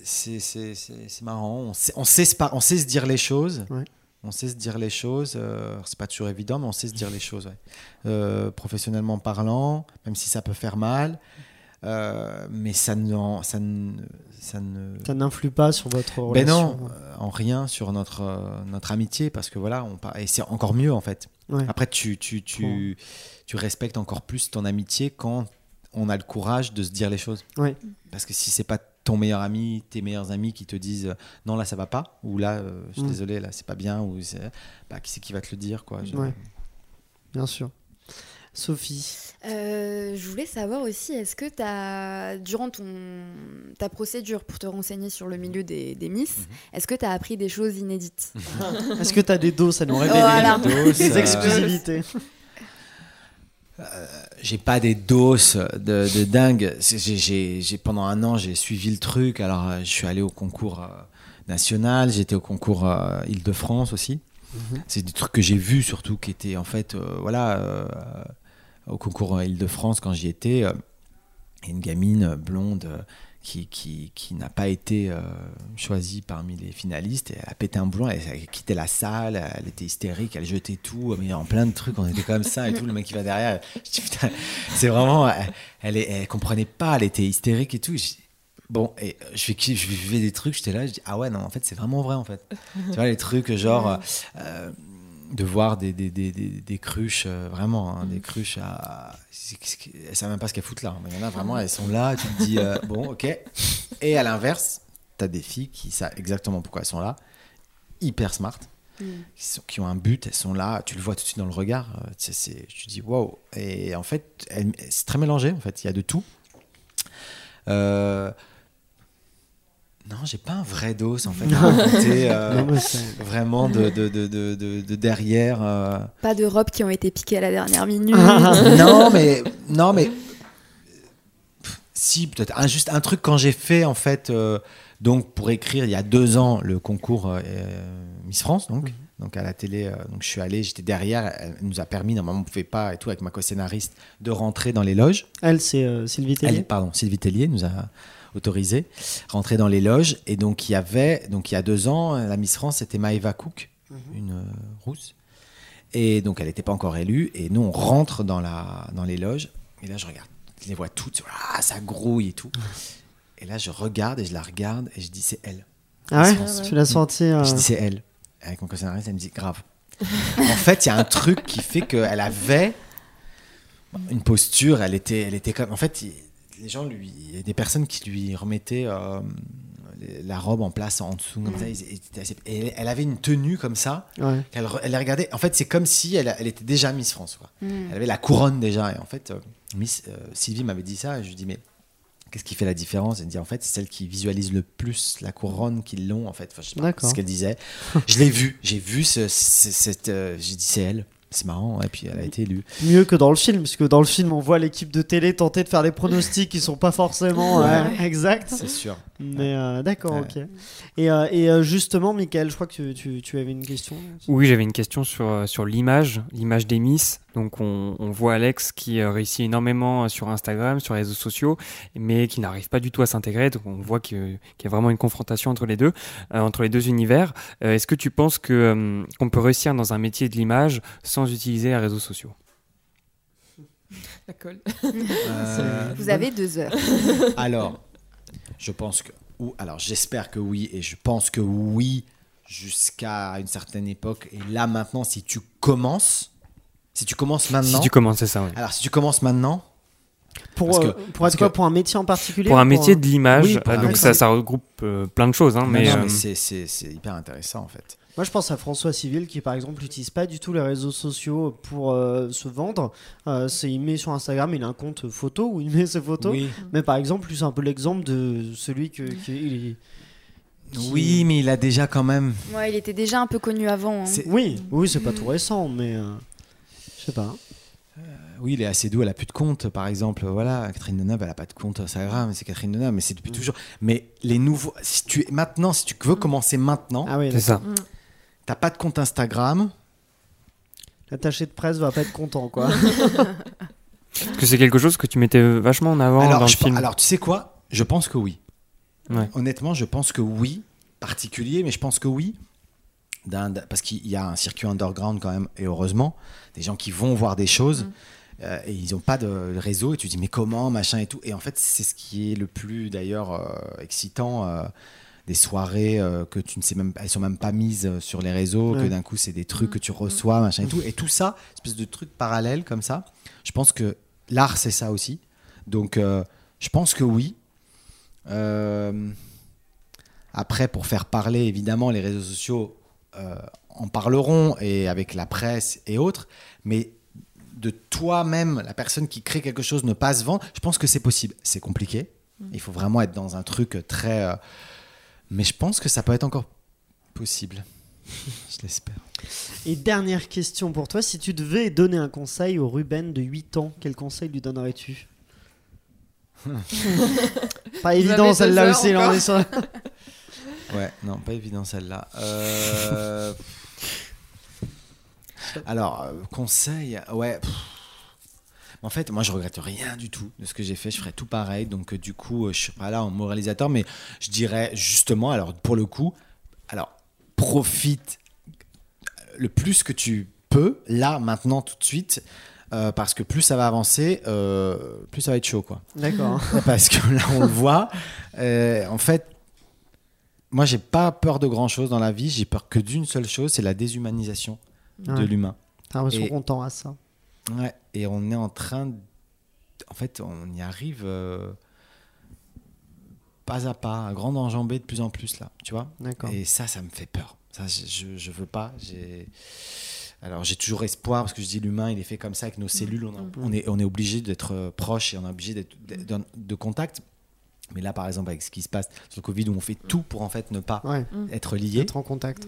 C'est, c'est, c'est, c'est marrant, on sait, on, sait se par- on sait se dire les choses. Ouais. On sait se dire les choses, c'est pas toujours évident, mais on sait se dire les choses. ouais. Professionnellement parlant, même si ça peut faire mal, mais ça ne, ça ne, ça ne, Ça n'influe pas sur votre relation ben non, en rien sur notre, notre amitié, parce que voilà, on et c'est encore mieux en fait. Ouais. Après, tu, tu, tu, tu respectes encore plus ton amitié quand on a le courage de se dire les choses. Ouais. Parce que si c'est pas ton meilleur ami, tes meilleurs amis qui te disent euh, non là ça va pas, ou là euh, je suis Mm. désolé là c'est pas bien, ou bah, qui c'est qui va te le dire quoi. Ouais. Bien sûr. Sophie. Euh, je voulais savoir aussi, est-ce que as, durant ton, ta procédure pour te renseigner sur le milieu des, des Miss, Mhm. est-ce que tu as appris des choses inédites *laughs* *laughs* Est-ce que tu as des doses à nous révéler Voilà. Doses, Des euh, exclusivités *laughs* j'ai pas des doses de, de dingue. J'ai- pendant un an, j'ai suivi le truc. Alors, euh, je suis allé au concours euh, national, j'étais au concours euh, Île-de-France aussi. C'est des trucs que j'ai vus surtout qui étaient en fait, euh, voilà, euh, au concours Île-de-France quand j'y étais, euh, une gamine blonde euh, qui, qui, qui n'a pas été euh, choisie parmi les finalistes. Elle a pété un boulon, elle, quittait la salle, elle était hystérique, elle jetait tout, mais en plein de trucs, on était comme ça et tout. Le mec qui va derrière, je dis, putain, c'est vraiment, elle, elle, comprenait pas, elle était hystérique et tout. Bon, et je, vivais des trucs, j'étais là, je dis, ah ouais, non, en fait, c'est vraiment vrai, en fait. tu vois, les trucs, genre, de voir des, des, des, des, des cruches, euh, vraiment, hein, des cruches à. c'est- c'est- Elles savent même pas ce qu'elles foutent là. Mais il y en a vraiment, elles sont là, tu te dis, euh, *laughs* bon, ok. Et à l'inverse, tu as des filles qui savent exactement pourquoi elles sont là, hyper smart, qui, sont- qui ont un but, elles sont là, tu le vois tout de suite dans le regard. euh, tu sais, c'est- tu te dis, waouh. Et en fait, c'est très mélangé, en fait, il y a de tout. Euh, non, j'ai pas un vrai dos en fait. *laughs* raconter, euh, Non, mais c'est- vraiment de, de, de, de, de- de derrière. euh. Pas de robes qui ont été piquées à la dernière minute. *laughs* non, mais non, mais pff, si peut-être un, juste un truc quand j'ai fait en fait. euh, donc pour écrire il y a deux ans le concours euh, Miss France donc. Donc à la télé, euh, donc je suis allé, j'étais derrière, elle nous a permis, normalement on pouvait pas et tout avec ma co-scénariste, de rentrer dans les loges. Elle, c'est euh, Sylvie Tellier. Elle, pardon, Sylvie Tellier nous a autorisé rentrer dans les loges et donc il y avait donc il y a deux ans la Miss France c'était Maëva Cook une euh, rousse. Et donc, elle n'était pas encore élue. Et nous, on rentre dans, la, dans les loges. Et là, je regarde. Je les vois toutes. Ah, ça grouille et tout. Et là, je regarde et je la regarde et je dis, c'est elle. Ah ouais, Ah. Tu l'as senti euh, Je dis, c'est elle. Avec mon co-scénariste, elle me dit, grave. en fait, il y a un truc qui fait qu'elle avait une posture. Elle était, elle était comme. En fait, il- les gens lui. Il y a des personnes qui lui remettaient euh, la robe en place en dessous. Comme ça, et elle, avait une tenue comme ça. Ouais. Elle, elle regardait. En fait, c'est comme si elle, elle était déjà Miss France. Quoi. Mm. Elle avait la couronne déjà. Et en fait, euh, Miss euh, Sylvie m'avait dit ça. Et je lui dis, mais qu'est-ce qui fait la différence? Elle me dit, en fait, c'est celle qui visualise le plus la couronne qu'ils l'ont. En fait, enfin, je sais pas, D'accord. c'est ce qu'elle disait. *laughs* je l'ai vu. J'ai vu ce, ce- cette. J'ai dit, c'est elle. C'est marrant. Et puis, elle a été élue. mieux que dans le film, parce que dans le film, on voit l'équipe de télé tenter de faire des pronostics qui sont pas forcément euh, exacts. C'est sûr. Mais euh, d'accord, Ouais. ok. Et, euh, et euh, justement, Michael, je crois que tu, tu- tu avais une question. Oui, j'avais une question sur, sur l'image, l'image des Miss. Donc, on, on voit Alex qui réussit énormément sur Instagram, sur les réseaux sociaux, mais qui n'arrive pas du tout à s'intégrer. Donc, on voit qu'il y a vraiment une confrontation entre les deux, euh, entre les deux univers. Euh, Est-ce que tu penses que, euh, qu'on peut réussir dans un métier de l'image sans utiliser les réseaux sociaux? La colle. Euh, *laughs* Vous avez deux heures. Alors, je pense que. Ou, alors, j'espère que oui, et je pense que oui, jusqu'à une certaine époque. Et là, maintenant, si tu commences, si tu commences maintenant. Si tu commences, c'est ça, oui. Alors, si tu commences maintenant, Pour, Parce que- euh, pour parce être quoi que- Pour un métier en particulier Pour un métier de l'image, Oui, euh, donc ça, ça regroupe euh, plein de choses, hein, mais, euh, mais c'est- c'est c'est hyper intéressant en fait. Moi, je pense à François Civil qui, par exemple, n'utilise pas du tout les réseaux sociaux pour euh, se vendre. Euh, c'est il met sur Instagram, il a un compte photo où il *laughs* met ses photos. Oui. Mais par exemple, lui, c'est un peu l'exemple de celui que, qui- il est- qui- oui, mais il a déjà quand même. Ouais, il était déjà un peu connu avant. hein. C'est- Oui, oui, c'est pas tout récent, mais euh, je sais pas. Oui, il est assez doux, elle a plus de compte, par exemple. Voilà, Catherine Deneuve, elle a pas de compte Instagram, c'est Catherine Deneuve, mais c'est depuis toujours. Mais les nouveaux, si tu maintenant, si tu veux commencer maintenant, Ah oui, c'est ça. T'as pas de compte Instagram. l'attaché de presse va pas être content, quoi. *laughs* Parce que c'est quelque chose que tu mettais vachement en avant alors, dans le film? alors, tu sais quoi? Je pense que oui. Ouais. Honnêtement, je pense que oui, particulier, mais je pense que oui. Parce qu'il y a un circuit underground quand même, et heureusement, des gens qui vont voir des choses. euh, et ils n'ont pas de réseau et tu te dis mais comment machin et tout et en fait c'est ce qui est le plus d'ailleurs euh, excitant euh, des soirées euh, que tu ne sais même elles sont même pas mises euh, sur les réseaux Ouais. que d'un coup c'est des trucs que tu reçois machin et tout et tout ça espèce de trucs parallèles comme ça je pense que l'art c'est ça aussi donc euh, je pense que oui Euh, après pour faire parler évidemment les réseaux sociaux euh, en parleront et avec la presse et autres mais de toi-même, la personne qui crée quelque chose, ne pas se vendre, je pense que c'est possible. C'est compliqué. Il faut vraiment être dans un truc très. Mais je pense que ça peut être encore possible. *laughs* je l'espère. Et dernière question pour toi, si tu devais donner un conseil au Ruben de 8 ans, quel conseil lui donnerais-tu? *laughs* Pas évident celle-là aussi, là, on est sur- *laughs* Ouais, non, pas évident celle-là. Euh, Alors, euh, conseil, ouais. pff. En fait, moi, je regrette rien du tout de ce que j'ai fait. Je ferais tout pareil. Donc, euh, du coup, euh, je suis pas là en moralisateur, mais je dirais justement, alors pour le coup, alors profite le plus que tu peux, là, maintenant, tout de suite, euh, parce que plus ça va avancer, euh, plus ça va être chaud, quoi. D'accord. *laughs* parce que là on le voit. Euh, en fait, moi j'ai pas peur de grand chose dans la vie, j'ai peur que d'une seule chose, c'est la déshumanisation de l'humain. T'as l'impression qu'on tend à ça. Ouais, et on est en train, de- en fait, on y arrive euh, pas à pas, à grande enjambée de plus en plus là, tu vois. D'accord. Et ça, ça me fait peur. Ça, je, je, veux pas. J'ai alors j'ai toujours espoir parce que je dis l'humain, il est fait comme ça avec nos cellules. On, a- on est, on est obligé d'être euh, proche et on est obligé d'être d'être de contact. Mais là, par exemple, avec ce qui se passe sur le Covid, où on fait tout pour en fait ne pas Ouais, être lié. être en contact.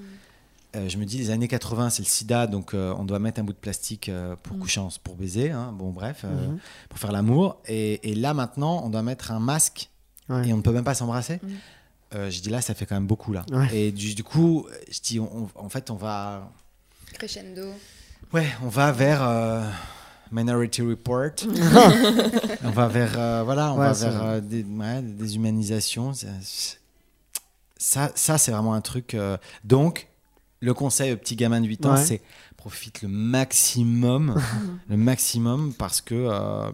Euh, je me dis, les années 80, c'est le sida, donc euh, on doit mettre un bout de plastique euh, pour coucher, en- pour baiser, hein, bon bref, euh, Mhm. pour faire l'amour. Et, et là maintenant, on doit mettre un masque Ouais. et on ne peut même pas s'embrasser. Euh, je dis là, ça fait quand même beaucoup là. Ouais. Et du, du coup, je dis, on- on- en fait, on va, Crescendo. ouais, on va vers euh, Minority Report. *laughs* on va vers, euh, voilà, on Ouais, va vers euh, des, ouais, des déshumanisation. Ça, ça, ça, c'est vraiment un truc. euh, donc, le conseil au petit gamin de 8 ans, Ouais. c'est profite le maximum, *laughs* le maximum, parce que euh,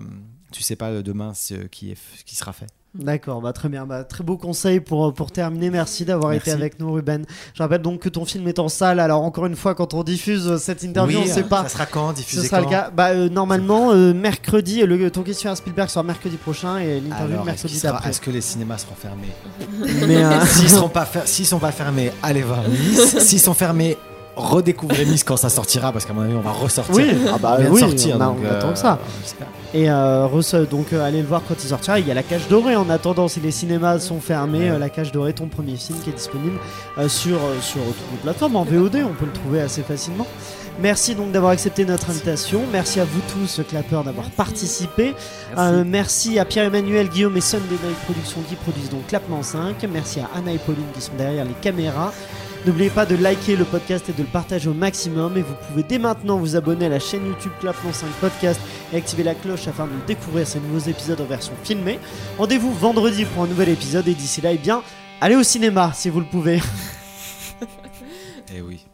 tu sais pas demain ce qui, est, ce qui sera fait. D'accord, bah très bien, bah, très beau conseil pour, pour terminer. Merci d'avoir été avec nous, Ruben. Je rappelle donc que ton film est en salle. Alors encore une fois, quand on diffuse cette interview, on ne sait pas. Ça sera quand Ce diffusé sera le quand cas. Bah, euh, normalement, euh, mercredi, le, ton question à Spielberg sera mercredi prochain et l'interview mercredi sera- d'après. est-ce que les cinémas seront fermés *laughs* Mais, euh, S'ils seront pas fer- s'ils sont pas fermés, allez voir. S'ils sont fermés, redécouvrez Miss quand ça sortira, parce qu'à mon avis, on va ressortir. oui, ah bah oui, sortir, on, a- donc, on attend euh, que ça. Et euh, Russ, donc euh, allez le voir quand il sortira. Il y a La Cage Dorée en attendant si les cinémas sont fermés. Ouais. euh, La Cage Dorée, ton premier film qui est disponible euh, sur, euh, sur toutes les plateformes en VOD. On peut le trouver assez facilement. Merci donc d'avoir accepté notre invitation. Merci à vous tous, clappeurs, d'avoir participé. Euh, merci à Pierre-Emmanuel, Guillaume et Sunday Night Productions qui produisent donc Clapement 5. Merci à Anna et Pauline qui sont derrière les caméras. N'oubliez pas de liker le podcast et de le partager au maximum. Et vous pouvez dès maintenant vous abonner à la chaîne YouTube Clapement 5 Podcast et activer la cloche afin de découvrir ces nouveaux épisodes en version filmée. Rendez-vous vendredi pour un nouvel épisode et d'ici là, eh bien, allez au cinéma si vous le pouvez. Eh oui.